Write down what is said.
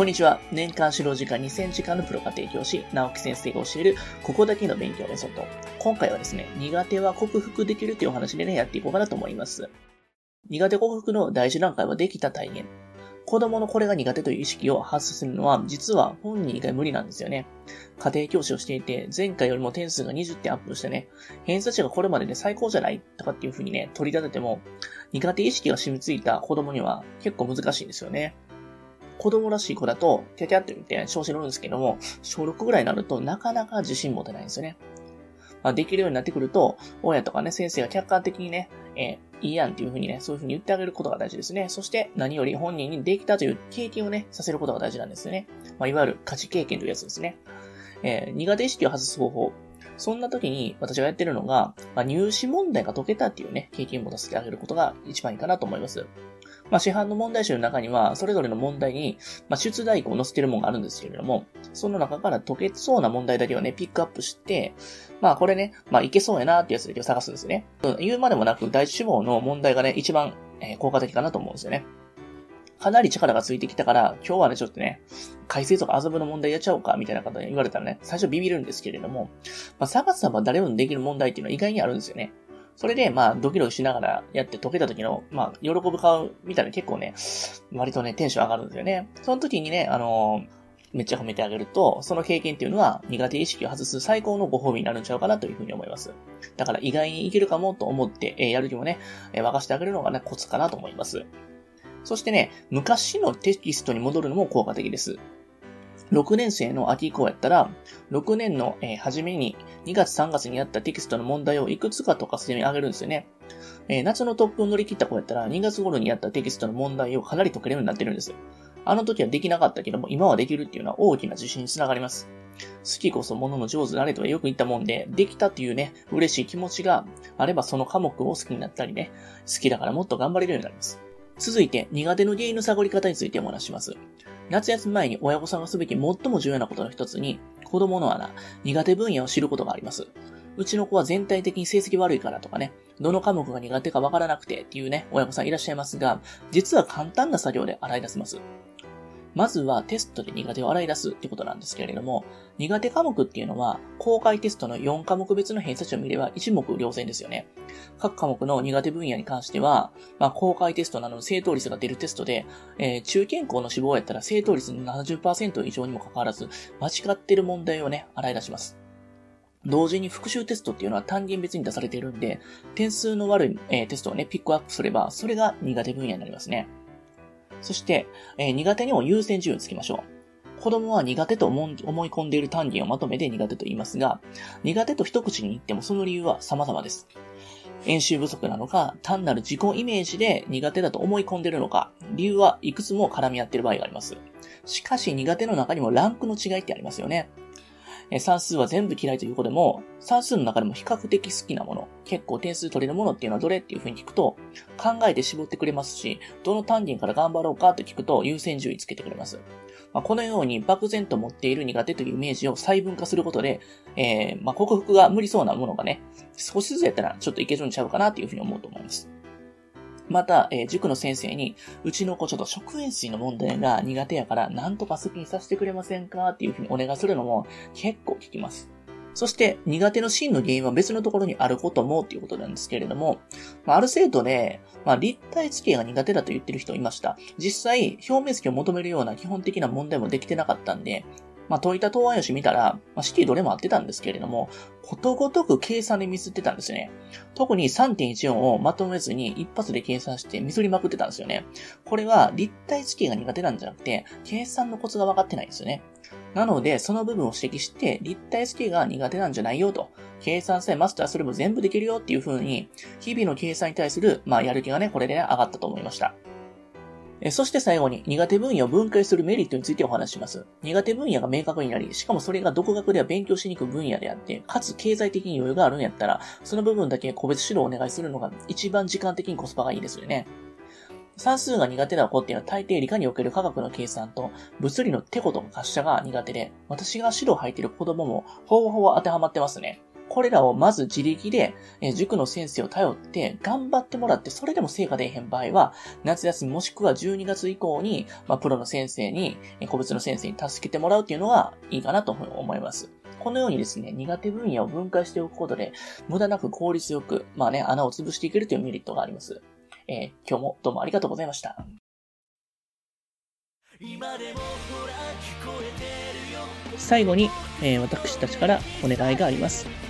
こんにちは。年間指導時間2000時間のプロが提供し、直木先生が教える、ここだけの勉強メソッド。今回はですね、苦手は克服できるというお話でね、やっていこうかなと思います。苦手克服の第一段階はできた体現。子供のこれが苦手という意識を発するのは、実は本人以外無理なんですよね。家庭教師をしていて、前回よりも点数が20点アップしてね、偏差値がこれまでで最高じゃない？とかっていう風にね、取り立てても、苦手意識が染みついた子供には結構難しいんですよね。子供らしい子だと、キャキャって言って調子乗るんですけども、小6ぐらいになるとなかなか自信持てないんですよね。まあ、できるようになってくると、親とかね、先生が客観的にね、えー、いいやんっていうふうにね、そういうふうに言ってあげることが大事ですね。そして何より本人にできたという経験をね、させることが大事なんですよね。まあ、いわゆる価値経験というやつですね。えー、苦手意識を外す方法。そんな時に私がやってるのが、まあ、入試問題が解けたっていうね、経験を持たせてあげることが一番いいかなと思います。まあ、市販の問題集の中には、それぞれの問題に、まあ、出題項を載せてるものがあるんですけれども、その中から解けそうな問題だけをね、ピックアップして、まあ、これね、まあ、いけそうやなってやつだけを探すんですね。言うまでもなく、第一志望の問題がね、一番、え、効果的かなと思うんですよね。かなり力がついてきたから、今日はね、ちょっとね、改正とか遊ぶの問題やっちゃおうか、みたいな方に言われたらね、最初ビビるんですけれども、まあ、探せば誰もできる問題っていうのは意外にあるんですよね。それで、まあ、ドキドキしながらやって解けた時の、まあ、喜ぶ顔見たら結構ね、割とね、テンション上がるんですよね。その時にね、あの、めっちゃ褒めてあげると、その経験っていうのは苦手意識を外す最高のご褒美になるんちゃうかなというふうに思います。だから意外にいけるかもと思って、えー、やる気もね、えー、沸かしてあげるのがね、コツかなと思います。そしてね、昔のテキストに戻るのも効果的です。6年生の秋以降やったら、6年の、え、初めに2月3月にやったテキストの問題をいくつかとか読み上げるんですよね。え、夏のトップを乗り切った子やったら、2月頃にやったテキストの問題をかなり解けるようになってるんです。あの時はできなかったけども、今はできるっていうのは大きな自信につながります。好きこそ物のの上手であれとはよく言ったもんで、できたっていうね、嬉しい気持ちがあればその科目を好きになったりね、好きだからもっと頑張れるようになります。続いて、苦手の原因の探り方についてお話します。夏休み前に親御さんがすべき最も重要なことの一つに、子供の穴、苦手分野を知ることがあります。うちの子は全体的に成績悪いからとかね、どの科目が苦手かわからなくてっていうね、親御さんいらっしゃいますが、実は簡単な作業で洗い出せます。まずはテストで苦手を洗い出すってことなんですけれども、苦手科目っていうのは、公開テストの4科目別の偏差値を見れば一目瞭然ですよね。各科目の苦手分野に関しては、まあ、公開テストなどの正答率が出るテストで、えー、中堅校の志望やったら正答率の70%以上にもかかわらず、間違ってる問題をね、洗い出します。同時に復習テストっていうのは単元別に出されているんで、点数の悪い、えー、テストをね、ピックアップすれば、それが苦手分野になりますね。そして、えー、苦手にも優先順位をつけましょう。子供は苦手と思い込んでいる単元をまとめて苦手と言いますが、苦手と一口に言ってもその理由は様々です。演習不足なのか、単なる自己イメージで苦手だと思い込んでいるのか、理由はいくつも絡み合っている場合があります。しかし苦手の中にもランクの違いってありますよね。算数は全部嫌いという子でも、算数の中でも比較的好きなもの、結構点数取れるものっていうのはどれっていうふうに聞くと、考えて絞ってくれますし、どの単元から頑張ろうかと聞くと優先順位つけてくれます。まあ、このように漠然と持っている苦手というイメージを細分化することで、えー、まあ、克服が無理そうなものがね、少しずつやったらちょっといけるんちゃうかなっていうふうに思うと思います。また、えー、塾の先生に、うちの子ちょっと食塩水の問題が苦手やから、なんとか好きにさせてくれませんかっていうふうにお願いするのも結構聞きます。そして、苦手の真の原因は別のところにあることもっていうことなんですけれども、まあ、ある生徒で、まあ、立体付けが苦手だと言ってる人いました。実際、表面付けを求めるような基本的な問題もできてなかったんで、まあ、解いた答案用紙見たら、まあ、式どれも合ってたんですけれども、ことごとく計算でミスってたんですよね。特に3.14をまとめずに一発で計算してミスりまくってたんですよね。これは立体付けが苦手なんじゃなくて、計算のコツが分かってないんですよね。なので、その部分を指摘して、立体付けが苦手なんじゃないよと。計算さえマスターすれば全部できるよっていう風に、日々の計算に対する、まあ、やる気がね、これで、ね、上がったと思いました。そして最後に苦手分野を分解するメリットについてお話します。苦手分野が明確になり、しかもそれが独学では勉強しにくい分野であって、かつ経済的に余裕があるんやったら、その部分だけ個別指導をお願いするのが一番時間的にコスパがいいですよね。算数が苦手な子っていうのは大抵理科における科学の計算と物理のテコと滑車が苦手で、私が指導入っている子供もほぼほぼ当てはまってますね。これらをまず自力で、え塾の先生を頼って頑張ってもらって、それでも成果出えへん場合は、夏休みもしくは12月以降に、まあ、プロの先生に、個別の先生に助けてもらうっていうのがいいかなと思います。このようにですね、苦手分野を分解しておくことで、無駄なく効率よく、まあね、穴を潰していけるというメリットがあります。えー、今日もどうもありがとうございました。最後に、えー、私たちからお願いがあります。